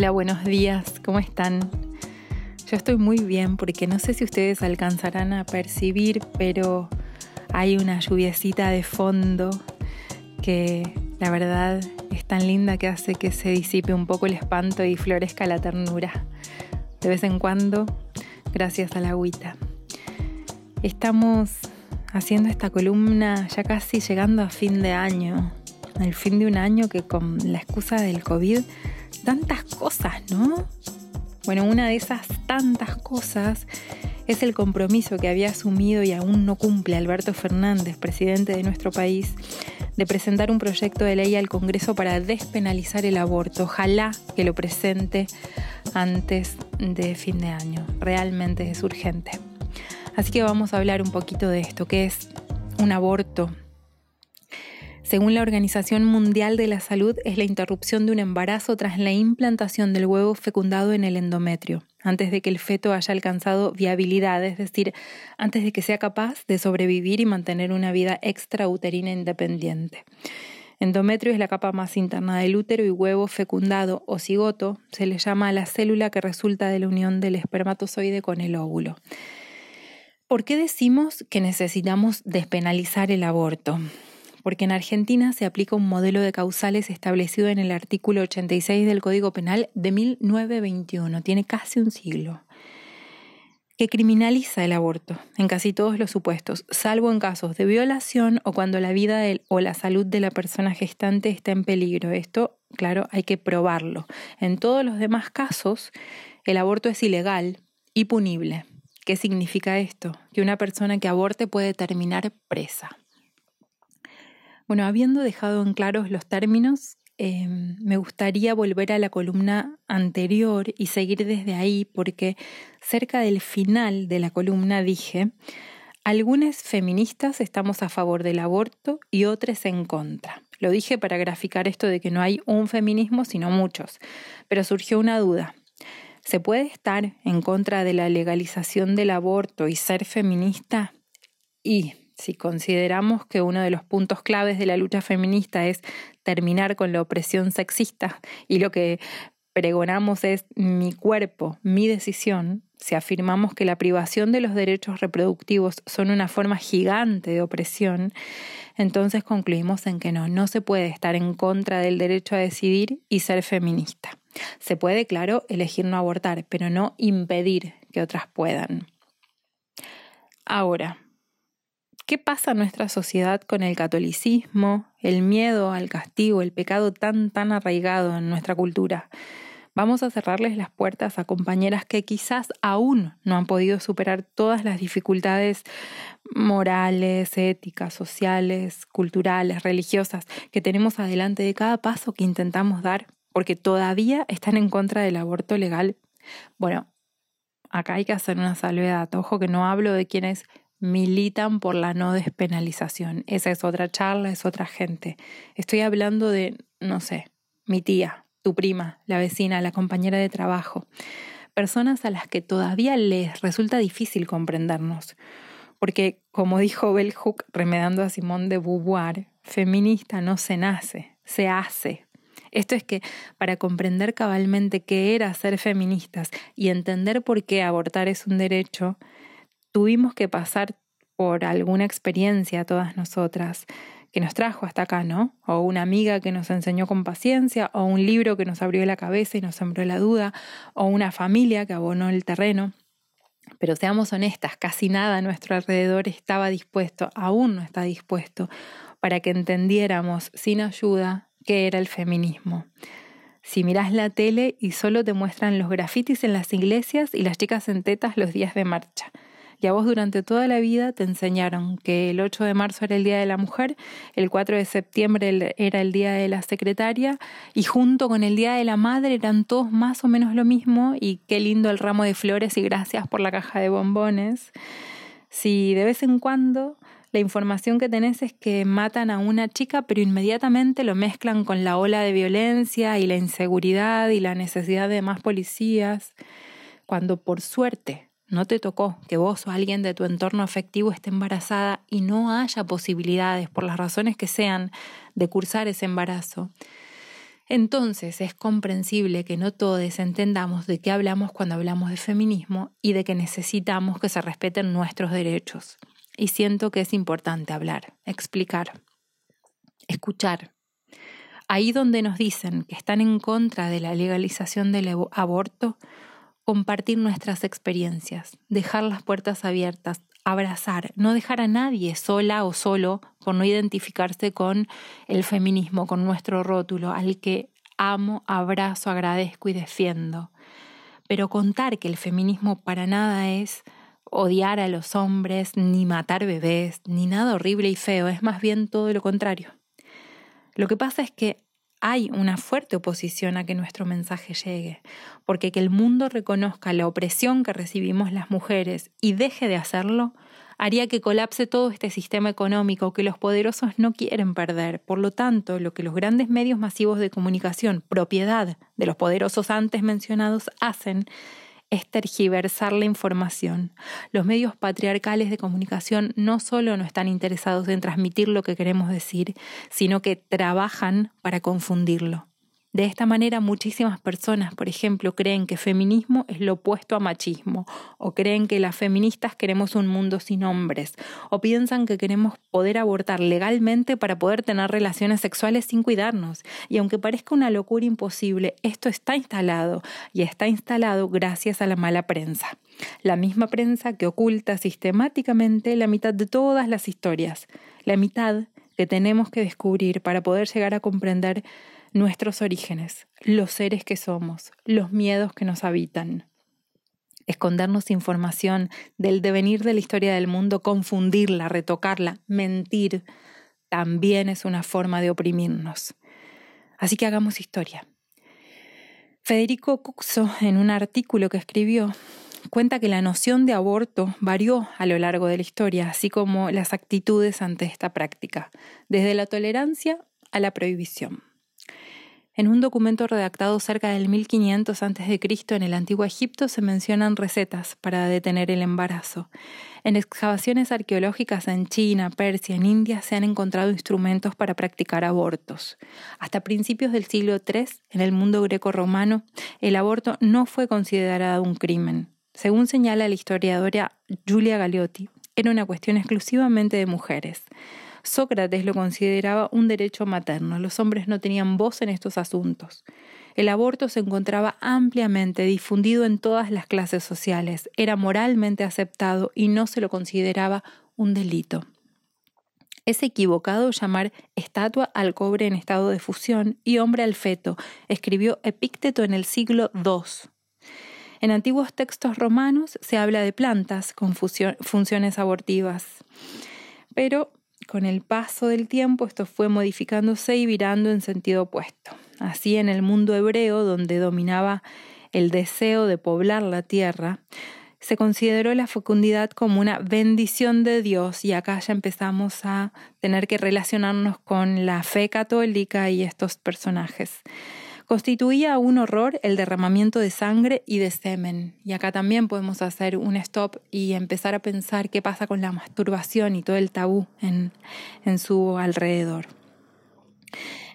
Hola, buenos días, ¿cómo están? Yo estoy muy bien porque no sé si ustedes alcanzarán a percibir, pero hay una lluviecita de fondo que la verdad es tan linda que hace que se disipe un poco el espanto y florezca la ternura. De vez en cuando, gracias a la agüita. Estamos haciendo esta columna ya casi llegando a fin de año, el fin de un año que con la excusa del COVID tantas cosas, ¿no? Bueno, una de esas tantas cosas es el compromiso que había asumido y aún no cumple Alberto Fernández, presidente de nuestro país, de presentar un proyecto de ley al Congreso para despenalizar el aborto. Ojalá que lo presente antes de fin de año. Realmente es urgente. Así que vamos a hablar un poquito de esto, que es un aborto, según la Organización Mundial de la Salud, es la interrupción de un embarazo tras la implantación del huevo fecundado en el endometrio, antes de que el feto haya alcanzado viabilidad, es decir, antes de que sea capaz de sobrevivir y mantener una vida extrauterina independiente. Endometrio es la capa más interna del útero y huevo fecundado o cigoto se le llama a la célula que resulta de la unión del espermatozoide con el óvulo. ¿Por qué decimos que necesitamos despenalizar el aborto? Porque en Argentina se aplica un modelo de causales establecido en el artículo 86 del Código Penal de 1921, tiene casi un siglo, que criminaliza el aborto en casi todos los supuestos, salvo en casos de violación o cuando la vida o la salud de la persona gestante está en peligro. Esto, claro, hay que probarlo. En todos los demás casos, el aborto es ilegal y punible. ¿Qué significa esto? Que una persona que aborte puede terminar presa. Bueno, habiendo dejado en claros los términos, em, me gustaría volver a la columna anterior y seguir desde ahí porque cerca del final de la columna dije, algunas feministas estamos a favor del aborto y otras en contra. Lo dije para graficar esto de que no hay un feminismo, sino muchos, pero surgió una duda. ¿Se puede estar en contra de la legalización del aborto y ser feminista? Y si consideramos que uno de los puntos claves de la lucha feminista es terminar con la opresión sexista y lo que pregonamos es mi cuerpo, mi decisión, si afirmamos que la privación de los derechos reproductivos son una forma gigante de opresión, entonces concluimos en que no, no se puede estar en contra del derecho a decidir y ser feminista. Se puede, claro, elegir no abortar, pero no impedir que otras puedan. Ahora, ¿Qué pasa en nuestra sociedad con el catolicismo, el miedo al castigo, el pecado tan, tan arraigado en nuestra cultura? Vamos a cerrarles las puertas a compañeras que quizás aún no han podido superar todas las dificultades morales, éticas, sociales, culturales, religiosas que tenemos adelante de cada paso que intentamos dar, porque todavía están en contra del aborto legal. Bueno, acá hay que hacer una salvedad. Ojo que no hablo de quienes militan por la no despenalización. Esa es otra charla, es otra gente. Estoy hablando de, no sé, mi tía, tu prima, la vecina, la compañera de trabajo. Personas a las que todavía les resulta difícil comprendernos. Porque, como dijo Bell Hook remedando a Simón de Beauvoir, feminista no se nace, se hace. Esto es que para comprender cabalmente qué era ser feministas y entender por qué abortar es un derecho, tuvimos que pasar por alguna experiencia todas nosotras que nos trajo hasta acá, ¿no? O una amiga que nos enseñó con paciencia, o un libro que nos abrió la cabeza y nos sembró la duda, o una familia que abonó el terreno. Pero seamos honestas, casi nada a nuestro alrededor estaba dispuesto, aún no está dispuesto, para que entendiéramos sin ayuda qué era el feminismo. Si miras la tele y solo te muestran los grafitis en las iglesias y las chicas en tetas los días de marcha y a vos durante toda la vida te enseñaron que el 8 de marzo era el Día de la Mujer, el 4 de septiembre era el Día de la Secretaria y junto con el Día de la Madre eran todos más o menos lo mismo y qué lindo el ramo de flores y gracias por la caja de bombones. Si de vez en cuando la información que tenés es que matan a una chica, pero inmediatamente lo mezclan con la ola de violencia y la inseguridad y la necesidad de más policías, cuando por suerte no te tocó que vos o alguien de tu entorno afectivo esté embarazada y no haya posibilidades, por las razones que sean, de cursar ese embarazo, Entonces es comprensible que no todos entendamos de qué hablamos cuando hablamos de feminismo y de que necesitamos que se respeten nuestros derechos. Y siento que es importante hablar, explicar, escuchar. Ahí donde nos dicen que están en contra de la legalización del aborto, compartir nuestras experiencias, dejar las puertas abiertas, abrazar, no dejar a nadie sola o solo por no identificarse con el feminismo, con nuestro rótulo, al que amo, abrazo, agradezco y defiendo. Pero contar que el feminismo para nada es odiar a los hombres, ni matar bebés, ni nada horrible y feo, es más bien todo lo contrario. Lo que pasa es que hay una fuerte oposición a que nuestro mensaje llegue, porque que el mundo reconozca la opresión que recibimos las mujeres y deje de hacerlo, haría que colapse todo este sistema económico que los poderosos no quieren perder. Por lo tanto, lo que los grandes medios masivos de comunicación, propiedad de los poderosos antes mencionados, hacen es tergiversar la información. Los medios patriarcales de comunicación no solo no están interesados en transmitir lo que queremos decir, sino que trabajan para confundirlo. De esta manera muchísimas personas, por ejemplo, creen que feminismo es lo opuesto a machismo, o creen que las feministas queremos un mundo sin hombres, o piensan que queremos poder abortar legalmente para poder tener relaciones sexuales sin cuidarnos. Y aunque parezca una locura imposible, esto está instalado, y está instalado gracias a la mala prensa. La misma prensa que oculta sistemáticamente la mitad de todas las historias, la mitad que tenemos que descubrir para poder llegar a comprender nuestros orígenes, los seres que somos, los miedos que nos habitan. Escondernos información del devenir de la historia del mundo, confundirla, retocarla, mentir, también es una forma de oprimirnos. Así que hagamos historia. Federico Cuxo, en un artículo que escribió, cuenta que la noción de aborto varió a lo largo de la historia, así como las actitudes ante esta práctica, desde la tolerancia a la prohibición. En un documento redactado cerca del 1500 a.C. en el antiguo Egipto se mencionan recetas para detener el embarazo. En excavaciones arqueológicas en China, Persia, en India se han encontrado instrumentos para practicar abortos. Hasta principios del siglo III, en el mundo greco-romano, el aborto no fue considerado un crimen. Según señala la historiadora Giulia Galeotti, era una cuestión exclusivamente de mujeres. Sócrates lo consideraba un derecho materno. Los hombres no tenían voz en estos asuntos. El aborto se encontraba ampliamente difundido en todas las clases sociales, era moralmente aceptado y no se lo consideraba un delito. Es equivocado llamar estatua al cobre en estado de fusión y hombre al feto, escribió Epícteto en el siglo II. En antiguos textos romanos se habla de plantas con funciones abortivas, pero con el paso del tiempo esto fue modificándose y virando en sentido opuesto. Así en el mundo hebreo, donde dominaba el deseo de poblar la tierra, se consideró la fecundidad como una bendición de Dios y acá ya empezamos a tener que relacionarnos con la fe católica y estos personajes constituía un horror el derramamiento de sangre y de semen. Y acá también podemos hacer un stop y empezar a pensar qué pasa con la masturbación y todo el tabú en, en su alrededor.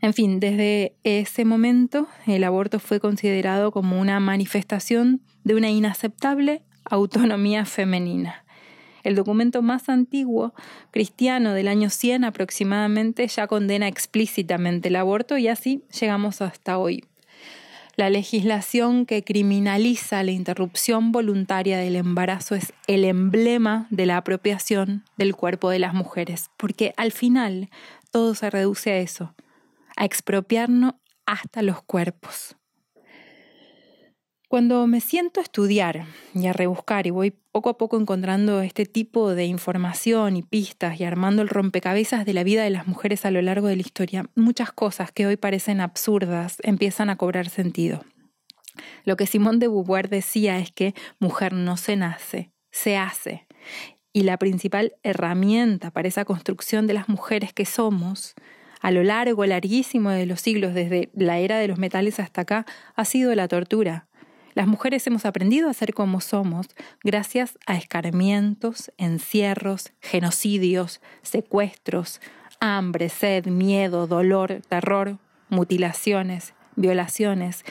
En fin, desde ese momento el aborto fue considerado como una manifestación de una inaceptable autonomía femenina. El documento más antiguo, cristiano del año 100 aproximadamente, ya condena explícitamente el aborto y así llegamos hasta hoy. La legislación que criminaliza la interrupción voluntaria del embarazo es el emblema de la apropiación del cuerpo de las mujeres, porque al final todo se reduce a eso, a expropiarnos hasta los cuerpos. Cuando me siento a estudiar y a rebuscar y voy poco a poco encontrando este tipo de información y pistas y armando el rompecabezas de la vida de las mujeres a lo largo de la historia, muchas cosas que hoy parecen absurdas empiezan a cobrar sentido. Lo que Simón de Beauvoir decía es que mujer no se nace, se hace. Y la principal herramienta para esa construcción de las mujeres que somos a lo largo, larguísimo de los siglos, desde la era de los metales hasta acá, ha sido la tortura, las mujeres hemos aprendido a ser como somos gracias a escarmientos, encierros, genocidios, secuestros, hambre, sed, miedo, dolor, terror, mutilaciones, violaciones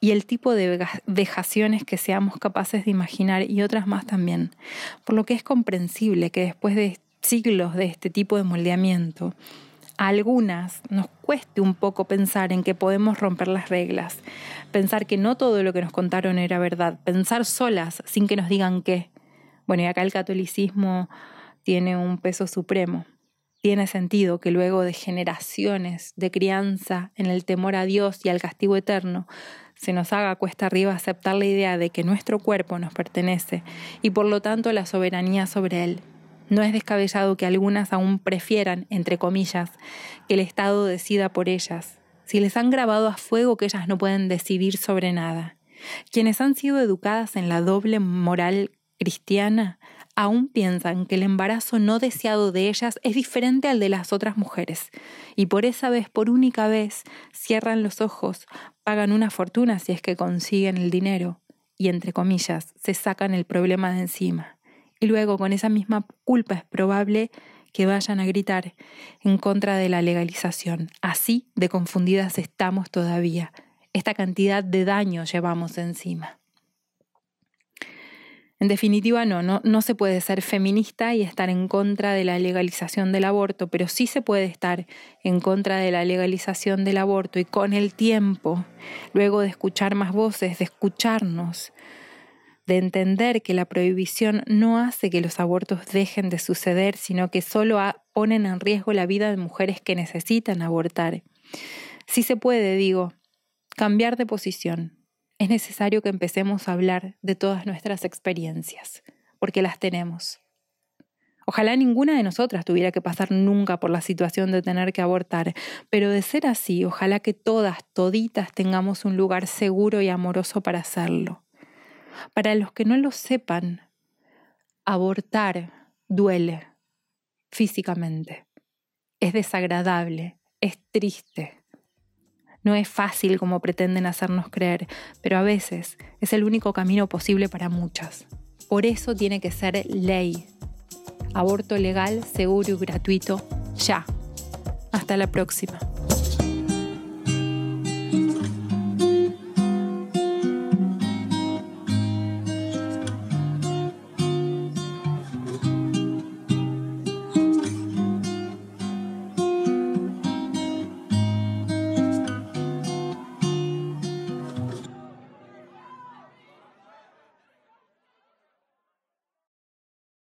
y el tipo de vejaciones que seamos capaces de imaginar y otras más también. Por lo que es comprensible que después de siglos de este tipo de moldeamiento, algunas nos cueste un poco pensar en que podemos romper las reglas, pensar que no todo lo que nos contaron era verdad, pensar solas sin que nos digan qué. Bueno, y acá el catolicismo tiene un peso supremo. Tiene sentido que luego de generaciones de crianza en el temor a Dios y al castigo eterno, se nos haga cuesta arriba aceptar la idea de que nuestro cuerpo nos pertenece y por lo tanto la soberanía sobre él. No es descabellado que algunas aún prefieran, entre comillas, que el Estado decida por ellas, si les han grabado a fuego que ellas no pueden decidir sobre nada. Quienes han sido educadas en la doble moral cristiana aún piensan que el embarazo no deseado de ellas es diferente al de las otras mujeres, y por esa vez, por única vez, cierran los ojos, pagan una fortuna si es que consiguen el dinero, y entre comillas, se sacan el problema de encima. Y luego, con esa misma culpa, es probable que vayan a gritar en contra de la legalización. Así de confundidas estamos todavía. Esta cantidad de daño llevamos encima. En definitiva, no, no, no se puede ser feminista y estar en contra de la legalización del aborto, pero sí se puede estar en contra de la legalización del aborto y con el tiempo, luego de escuchar más voces, de escucharnos, de entender que la prohibición no hace que los abortos dejen de suceder, sino que solo ponen en riesgo la vida de mujeres que necesitan abortar. Sí se puede, digo, cambiar de posición, es necesario que empecemos a hablar de todas nuestras experiencias, porque las tenemos. Ojalá ninguna de nosotras tuviera que pasar nunca por la situación de tener que abortar, pero de ser así, ojalá que todas, toditas, tengamos un lugar seguro y amoroso para hacerlo. Para los que no lo sepan, abortar duele físicamente, es desagradable, es triste, no es fácil como pretenden hacernos creer, pero a veces es el único camino posible para muchas. Por eso tiene que ser ley. Aborto legal, seguro y gratuito, ya. Hasta la próxima.